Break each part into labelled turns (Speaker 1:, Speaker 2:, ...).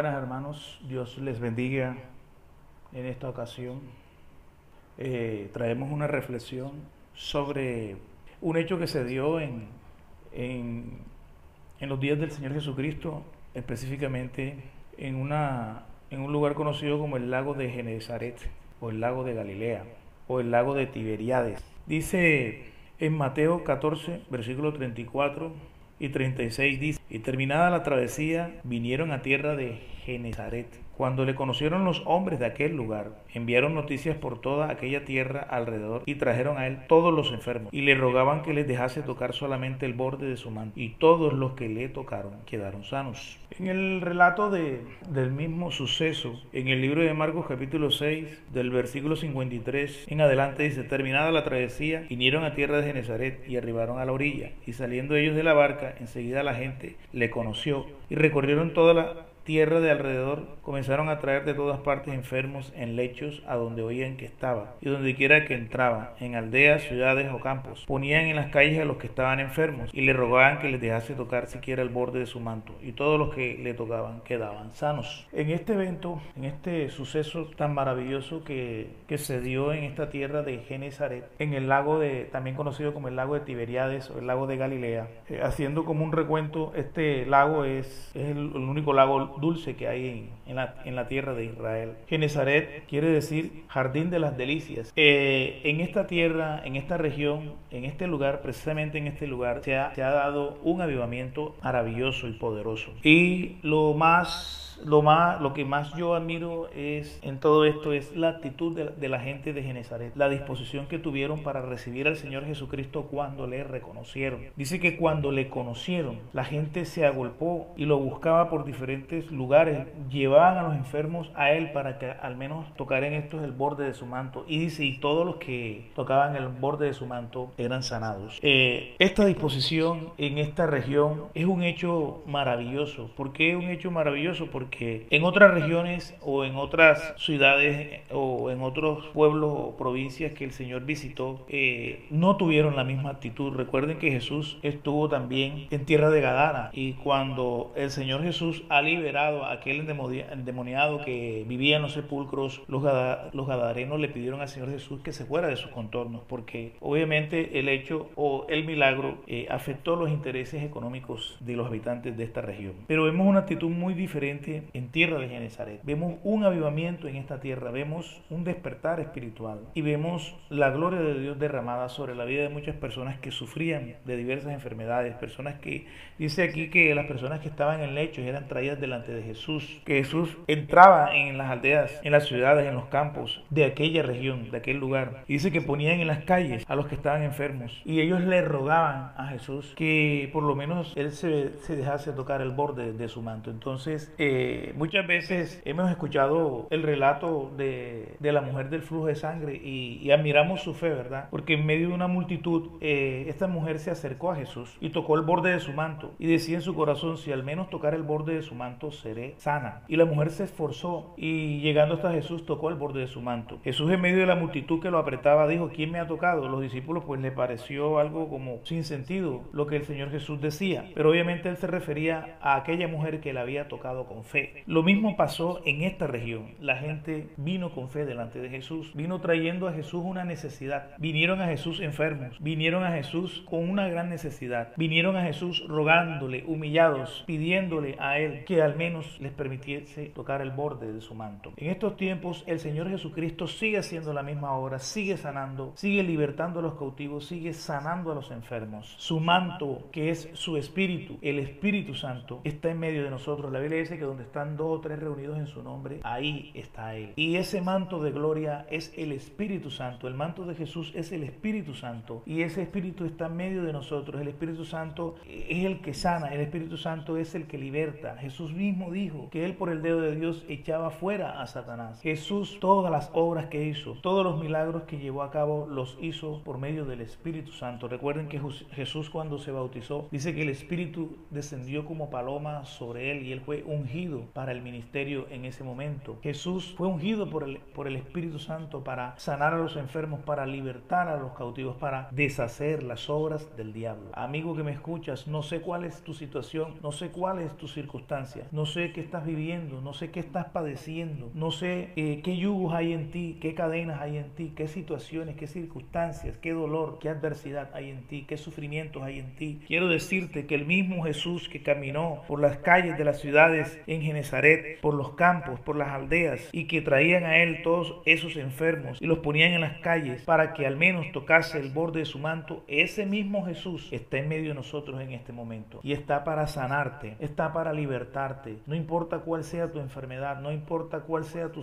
Speaker 1: Buenas hermanos, Dios les bendiga en esta ocasión. Eh, traemos una reflexión sobre un hecho que se dio en, en, los días del Señor Jesucristo, específicamente en, una, en un lugar conocido como el lago de Genezaret o el lago de Galilea o el lago de Tiberiades. Dice en Mateo 14, versículo 34 y 36 dice, y terminada la travesía, vinieron a tierra de Genezaret. Cuando le conocieron los hombres de aquel lugar, enviaron noticias por toda aquella tierra alrededor y trajeron a él todos los enfermos y le rogaban que les dejase tocar solamente el borde de su manto. Y todos los que le tocaron quedaron sanos. En el relato de, del mismo suceso, en el libro de Marcos capítulo 6, del versículo 53 en adelante dice, terminada la travesía, vinieron a tierra de Genezaret y arribaron a la orilla. Y saliendo ellos de la barca, enseguida la gente le conoció y recorrieron toda la tierra de alrededor comenzaron a traer de todas partes enfermos en lechos a donde oían que estaba, y donde quiera que entraba, en aldeas, ciudades o campos. Ponían en las calles a los que estaban enfermos, y le rogaban que les dejase tocar siquiera el borde de su manto, y todos los que le tocaban quedaban sanos. En este evento, en este suceso tan maravilloso que, que se dio en esta tierra de Genezaret, en el lago de, también conocido como el lago de Tiberiades o el lago de Galilea, eh, haciendo como un recuento, este lago es, es el, el único lago dulce que hay en, la, tierra de Israel. Genezaret quiere decir jardín de las delicias. Eh, en esta tierra, en esta región, en este lugar, precisamente en este lugar, se ha, se ha dado un avivamiento maravilloso y poderoso. Y lo más lo, más, lo que más yo admiro es en todo esto es la actitud de, la gente de Genezaret, la disposición que tuvieron para recibir al Señor Jesucristo cuando le reconocieron. Dice que cuando le conocieron, la gente se agolpó y lo buscaba por diferentes lugares, llevaban a los enfermos a él para que al menos tocaran estos el borde de su manto. Y dice, y todos los que tocaban el borde de su manto eran sanados. Eh, esta disposición en esta región es un hecho maravilloso. ¿Por qué un hecho maravilloso? Que en otras regiones o en otras ciudades o en otros pueblos o provincias que el Señor visitó eh, no tuvieron la misma actitud. Recuerden que Jesús estuvo también en tierra de Gadara y cuando el Señor Jesús ha liberado a aquel endemoniado que vivía en los sepulcros, los, los gadarenos le pidieron al Señor Jesús que se fuera de sus contornos porque obviamente el hecho o el milagro eh, afectó los intereses económicos de los habitantes de esta región. Pero vemos una actitud muy diferente en tierra de Genezaret. Vemos un avivamiento en esta tierra, vemos un despertar espiritual y vemos la gloria de Dios derramada sobre la vida de muchas personas que sufrían de diversas enfermedades, personas que dice aquí que las personas que estaban en lechos eran traídas delante de Jesús, que Jesús entraba en las aldeas, en las ciudades, en los campos de aquella región, de aquel lugar. Y dice que ponían en las calles a los que estaban enfermos y ellos le rogaban a Jesús que por lo menos él se, se dejase tocar el borde de su manto. Entonces, eh, muchas veces hemos escuchado el relato de, de, la mujer del flujo de sangre y, y, admiramos su fe, ¿verdad? Porque en medio de una multitud, eh, esta mujer se acercó a Jesús y tocó el borde de su manto y decía en su corazón, si al menos tocar el borde de su manto, seré sana. Y la mujer se esforzó y llegando hasta Jesús tocó el borde de su manto. Jesús en medio de la multitud que lo apretaba dijo, ¿quién me ha tocado? Los discípulos pues le pareció algo como sin sentido lo que el Señor Jesús decía, pero obviamente él se refería a aquella mujer que le había tocado con fe. Lo mismo pasó en esta región. La gente vino con fe delante de Jesús, vino trayendo a Jesús una necesidad. Vinieron a Jesús enfermos, vinieron a Jesús con una gran necesidad, vinieron a Jesús rogándole, humillados, pidiéndole a Él que al menos les permitiese tocar el borde de su manto. En estos tiempos el Señor Jesucristo sigue haciendo la misma obra, sigue sanando, sigue libertando a los cautivos, sigue sanando a los enfermos. Su manto, que es su espíritu, el Espíritu Santo, está en medio de nosotros. La Biblia dice que donde están dos o tres reunidos en su nombre, ahí está Él. Y ese manto de gloria es el Espíritu Santo. El manto de Jesús es el Espíritu Santo. Y ese Espíritu está en medio de nosotros. El Espíritu Santo es el que sana. El Espíritu Santo es el que liberta. Jesús mismo dijo que Él por el dedo de Dios echaba fuera a Satanás. Jesús todas las obras que hizo, todos los milagros que llevó a cabo, los hizo por medio del Espíritu Santo. Recuerden que Jesús cuando se bautizó dice que el Espíritu descendió como paloma sobre Él y Él fue ungido ungido para el ministerio en ese momento. Jesús fue ungido por el, por el Espíritu Santo para sanar a los enfermos, para libertar a los cautivos, para deshacer las obras del diablo. Amigo que me escuchas, no sé cuál es tu situación, no sé cuál es tu circunstancia, no sé qué estás viviendo, no sé qué estás padeciendo, no sé eh, qué yugos hay en ti, qué cadenas hay en ti, qué situaciones, qué circunstancias, qué dolor, qué adversidad hay en ti, qué sufrimientos hay en ti. Quiero decirte que el mismo Jesús que caminó por las calles de las ciudades en Genezaret, por los campos, por las aldeas, y que traían a él todos esos enfermos y los ponían en las calles para que al menos tocase el borde de su manto, ese mismo Jesús está en medio de nosotros en este momento y está para sanarte, está para libertarte. No importa cuál sea tu enfermedad, no importa cuál sea tu,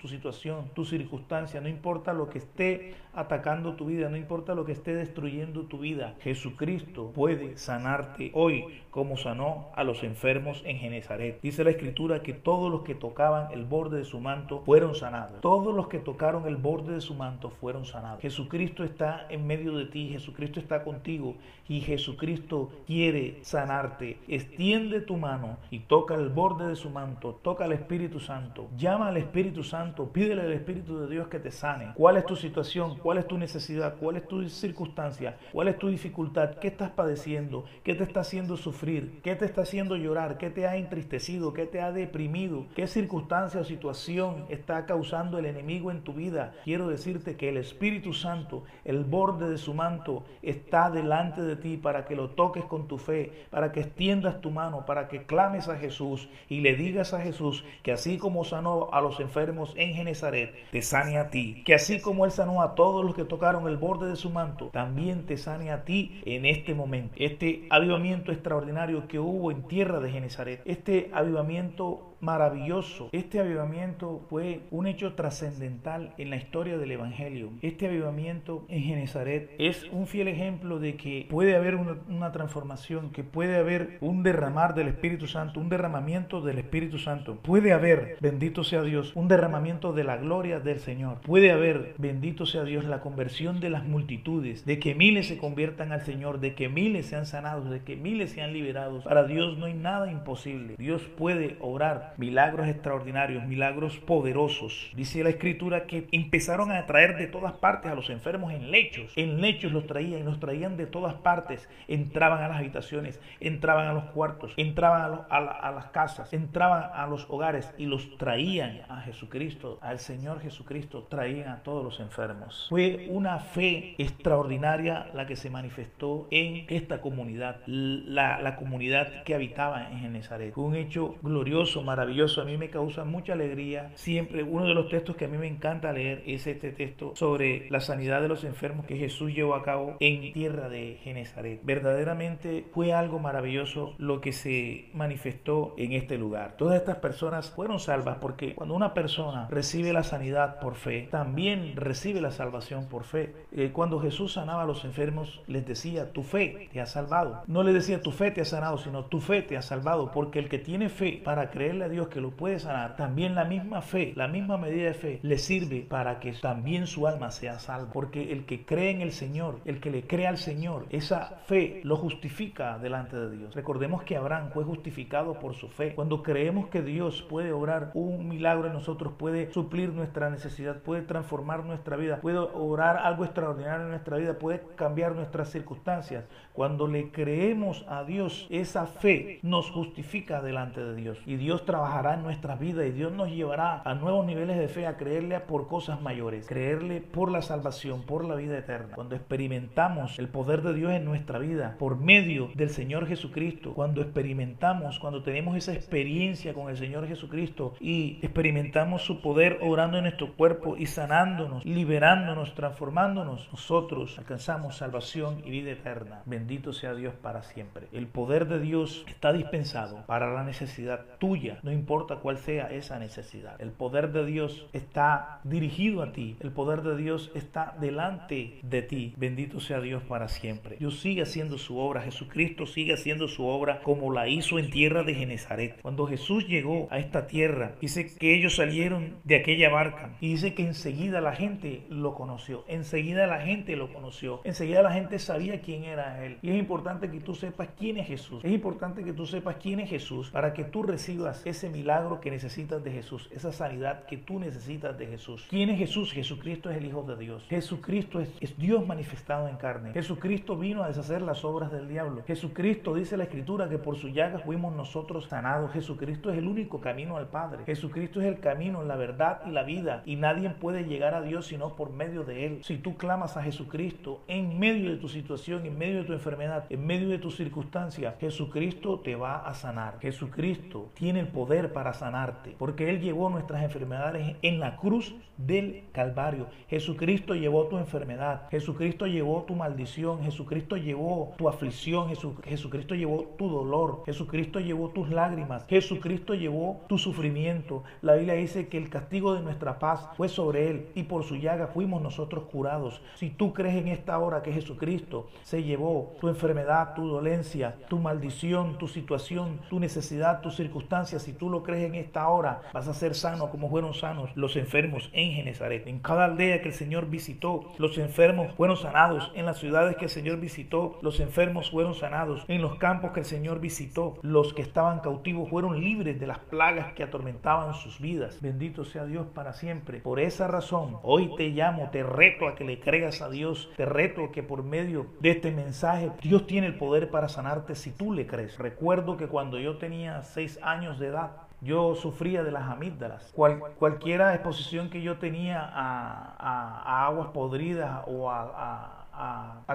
Speaker 1: tu situación, tu circunstancia, no importa lo que esté atacando tu vida, no importa lo que esté destruyendo tu vida, Jesucristo puede sanarte hoy como sanó a los enfermos en Genezaret. Dice la escritura que todos los que tocaban el borde de su manto fueron sanados. Todos los que tocaron el borde de su manto fueron sanados. Jesucristo está en medio de ti, Jesucristo está contigo y Jesucristo quiere sanarte. Extiende tu mano y toca el borde de su manto, toca al Espíritu Santo, llama al Espíritu Santo, pídele al Espíritu de Dios que te sane. ¿Cuál es tu situación? ¿Cuál es tu necesidad? ¿Cuál es tu circunstancia? ¿Cuál es tu dificultad? ¿Qué estás padeciendo? ¿Qué te está haciendo sufrir? ¿Qué te está haciendo llorar? ¿Qué te ha entristecido? ¿Qué te ha deprimido? ¿Qué circunstancia o situación está causando el enemigo en tu vida? Quiero decirte que el Espíritu Santo, el borde de su manto, está delante de ti para que lo toques con tu fe, para que extiendas tu mano, para que clames a Jesús y le digas a Jesús que así como sanó a los enfermos en Genezaret, te sane a ti. Que así como Él sanó a todos los que tocaron el borde de su manto, también te sane a ti en este momento. Este avivamiento extraordinario que hubo en tierra de Genezaret, este avivamiento maravilloso. Este avivamiento fue un hecho trascendental en la historia del Evangelio. Este avivamiento en Genezaret es un fiel ejemplo de que puede haber una, transformación, que puede haber un derramar del Espíritu Santo, un derramamiento del Espíritu Santo. Puede haber, bendito sea Dios, un derramamiento de la gloria del Señor. Puede haber, bendito sea Dios, la conversión de las multitudes, de que miles se conviertan al Señor, de que miles sean sanados, de que miles sean liberados. Para Dios no hay nada imposible. Dios puede obrar milagros extraordinarios, milagros poderosos. Dice la escritura que empezaron a traer de todas partes a los enfermos en lechos. En lechos los traían, los traían de todas partes. Entraban a las habitaciones, entraban a los cuartos, entraban a, las casas, entraban a los hogares y los traían a Jesucristo, al Señor Jesucristo, traían a todos los enfermos. Fue una fe extraordinaria la que se manifestó en esta comunidad, la, la comunidad que habitaba en Genezaret. Fue un hecho glorioso, maravilloso maravilloso, a mí me causa mucha alegría. Siempre uno de los textos que a mí me encanta leer es este texto sobre la sanidad de los enfermos que Jesús llevó a cabo en tierra de Genezaret. Verdaderamente fue algo maravilloso lo que se manifestó en este lugar. Todas estas personas fueron salvas porque cuando una persona recibe la sanidad por fe, también recibe la salvación por fe. Eh, cuando Jesús sanaba a los enfermos, les decía, tu fe te ha salvado. No le decía, tu fe te ha sanado, sino tu fe te ha salvado, porque el que tiene fe para creerle Dios que lo puede sanar, también la misma fe, la misma medida de fe le sirve para que también su alma sea salva. Porque el que cree en el Señor, el que le cree al Señor, esa fe lo justifica delante de Dios. Recordemos que Abraham fue justificado por su fe. Cuando creemos que Dios puede obrar un milagro en nosotros, puede suplir nuestra necesidad, puede transformar nuestra vida, puede obrar algo extraordinario en nuestra vida, puede cambiar nuestras circunstancias. Cuando le creemos a Dios, esa fe nos justifica delante de Dios. Y Dios trabaja trabajará en nuestra vida y Dios nos llevará a nuevos niveles de fe, a creerle por cosas mayores, creerle por la salvación, por la vida eterna. Cuando experimentamos el poder de Dios en nuestra vida por medio del Señor Jesucristo, cuando experimentamos, cuando tenemos esa experiencia con el Señor Jesucristo y experimentamos su poder orando en nuestro cuerpo y sanándonos, liberándonos, transformándonos, nosotros alcanzamos salvación y vida eterna. Bendito sea Dios para siempre. El poder de Dios está dispensado para la necesidad tuya no importa cuál sea esa necesidad. El poder de Dios está dirigido a ti, el poder de Dios está delante de ti. Bendito sea Dios para siempre. Dios sigue haciendo su obra, Jesucristo sigue haciendo su obra como la hizo en tierra de Genezaret. Cuando Jesús llegó a esta tierra, dice que ellos salieron de aquella barca y dice que enseguida la gente lo conoció, enseguida la gente lo conoció, enseguida la gente sabía quién era Él. Y es importante que tú sepas quién es Jesús. Es importante que tú sepas quién es Jesús para que tú recibas ese ese milagro que necesitas de Jesús, esa sanidad que tú necesitas de Jesús. ¿Quién es Jesús? Jesucristo es el Hijo de Dios. Jesucristo es, es Dios manifestado en carne. Jesucristo vino a deshacer las obras del diablo. Jesucristo dice la Escritura que por su llaga fuimos nosotros sanados. Jesucristo es el único camino al Padre. Jesucristo es el camino, la verdad y la vida. Y nadie puede llegar a Dios sino por medio de Él. Si tú clamas a Jesucristo en medio de tu situación, en medio de tu enfermedad, en medio de tus circunstancias, Jesucristo te va a sanar. Jesucristo tiene el poder para sanarte, porque Él llevó nuestras enfermedades en la cruz del Calvario. Jesucristo llevó tu enfermedad, Jesucristo llevó tu maldición, Jesucristo llevó tu aflicción, Jesucristo llevó tu dolor, Jesucristo llevó tus lágrimas, Jesucristo llevó tu sufrimiento. La Biblia dice que el castigo de nuestra paz fue sobre Él y por su llaga fuimos nosotros curados. Si tú crees en esta hora que Jesucristo se llevó tu enfermedad, tu dolencia, tu maldición, tu situación, tu necesidad, tus circunstancias, si tú lo crees en esta hora, vas a ser sano como fueron sanos los enfermos en Genezaret. En cada aldea que el Señor visitó, los enfermos fueron sanados. En las ciudades que el Señor visitó, los enfermos fueron sanados. En los campos que el Señor visitó, los que estaban cautivos fueron libres de las plagas que atormentaban sus vidas. Bendito sea Dios para siempre. Por esa razón, hoy te llamo, te reto a que le creas a Dios, te reto a que por medio de este mensaje Dios tiene el poder para sanarte si tú le crees. Recuerdo que cuando yo tenía seis años de edad, yo sufría de las amígdalas. Cual, cualquiera exposición que yo tenía a, aguas podridas o a,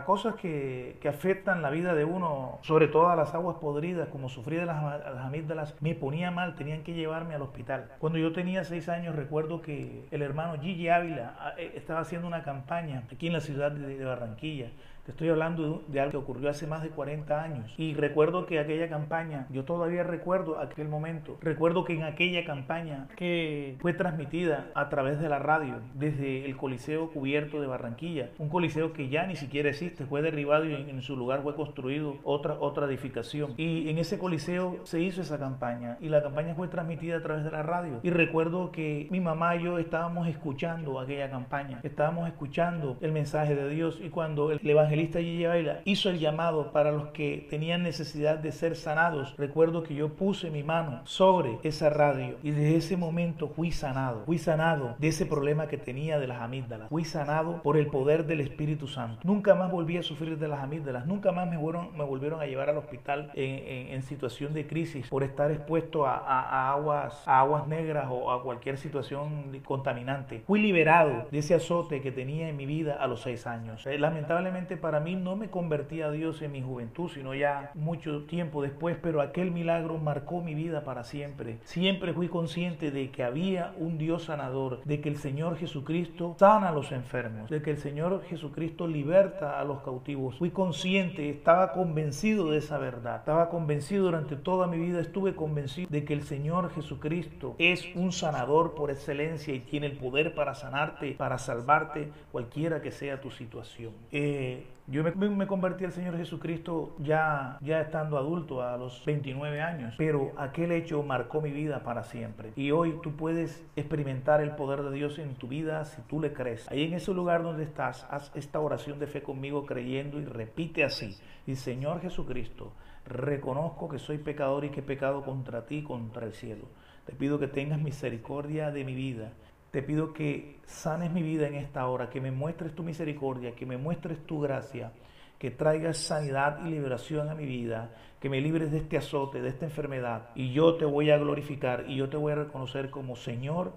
Speaker 1: cosas que, afectan la vida de uno, sobre todo a las aguas podridas, como sufría de las, las, amígdalas, me ponía mal, tenían que llevarme al hospital. Cuando yo tenía seis años, recuerdo que el hermano Gigi Ávila eh, estaba haciendo una campaña aquí en la ciudad de Barranquilla te estoy hablando de algo que ocurrió hace más de 40 años. Y recuerdo que aquella campaña, yo todavía recuerdo aquel momento, recuerdo que en aquella campaña que fue transmitida a través de la radio desde el Coliseo Cubierto de Barranquilla, un coliseo que ya ni siquiera existe, fue derribado y en, su lugar fue construido otra, otra edificación. Y en ese coliseo se hizo esa campaña y la campaña fue transmitida a través de la radio. Y recuerdo que mi mamá y yo estábamos escuchando aquella campaña, estábamos escuchando el mensaje de Dios y cuando el evangelio evangelista Gigi hizo el llamado para los que tenían necesidad de ser sanados, recuerdo que yo puse mi mano sobre esa radio y desde ese momento fui sanado. Fui sanado de ese problema que tenía de las amígdalas. Fui sanado por el poder del Espíritu Santo. Nunca más volví a sufrir de las amígdalas. Nunca más me, me volvieron a llevar al hospital en, situación de crisis por estar expuesto a, aguas, a aguas negras o a cualquier situación contaminante. Fui liberado de ese azote que tenía en mi vida a los seis años. Eh, lamentablemente para mí no me convertí a Dios en mi juventud, sino ya mucho tiempo después, pero aquel milagro marcó mi vida para siempre. Siempre fui consciente de que había un Dios sanador, de que el Señor Jesucristo sana a los enfermos, de que el Señor Jesucristo liberta a los cautivos. Fui consciente, estaba convencido de esa verdad. Estaba convencido durante toda mi vida, estuve convencido de que el Señor Jesucristo es un sanador por excelencia y tiene el poder para sanarte, para salvarte, cualquiera que sea tu situación. Eh, yo me, convertí al Señor Jesucristo ya, ya estando adulto a los 29 años, pero aquel hecho marcó mi vida para siempre. Y hoy tú puedes experimentar el poder de Dios en tu vida si tú le crees. Ahí en ese lugar donde estás, haz esta oración de fe conmigo creyendo y repite así. Y Señor Jesucristo, reconozco que soy pecador y que he pecado contra ti, contra el cielo. Te pido que tengas misericordia de mi vida te pido que sanes mi vida en esta hora, que me muestres tu misericordia, que me muestres tu gracia, que traigas sanidad y liberación a mi vida, que me libres de este azote, de esta enfermedad. Y yo te voy a glorificar y yo te voy a reconocer como Señor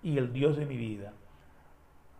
Speaker 1: y el Dios de mi vida.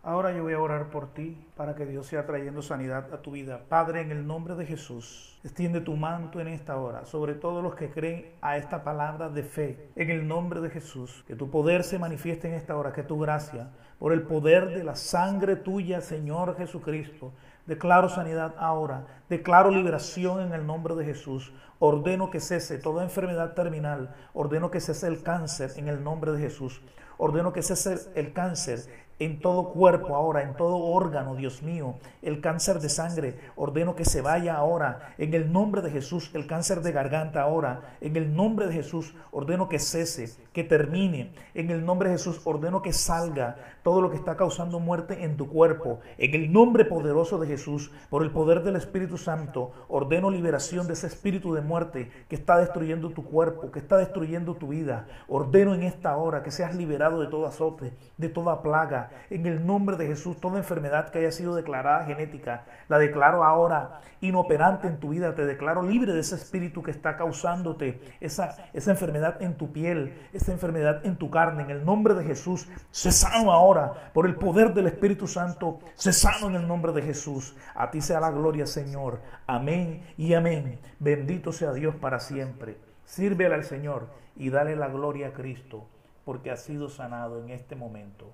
Speaker 1: Ahora yo voy a orar por ti para que Dios sea trayendo sanidad a tu vida. Padre, en el nombre de Jesús, extiende tu manto en esta hora sobre todos los que creen a esta palabra de fe. En el nombre de Jesús, que tu poder se manifieste en esta hora, que tu gracia, por el poder de la sangre tuya, Señor Jesucristo, Declaro sanidad ahora. Declaro liberación en el nombre de Jesús. Ordeno que cese toda enfermedad terminal. Ordeno que cese el cáncer en el nombre de Jesús. Ordeno que cese el cáncer en todo cuerpo ahora, en todo órgano, Dios mío. El cáncer de sangre, ordeno que se vaya ahora. En el nombre de Jesús, el cáncer de garganta ahora. En el nombre de Jesús, ordeno que cese, que termine. En el nombre de Jesús, ordeno que salga todo lo que está causando muerte en tu cuerpo. En el nombre poderoso de Jesús, por el poder del Espíritu Santo, ordeno liberación de ese espíritu de muerte que está destruyendo tu cuerpo, que está destruyendo tu vida. Ordeno en esta hora que seas liberado de todo azote, de toda plaga en el nombre de Jesús, toda enfermedad que haya sido declarada genética, la declaro ahora inoperante en tu vida. Te declaro libre de ese espíritu que está causándote esa, esa enfermedad en tu piel, esa enfermedad en tu carne. En el nombre de Jesús, se sano ahora por el poder del Espíritu Santo. Se sano en el nombre de Jesús. A ti sea la gloria, Señor. Amén y amén. Bendito sea Dios para siempre. Sírvele al Señor y dale la gloria a Cristo porque ha sido sanado en este momento.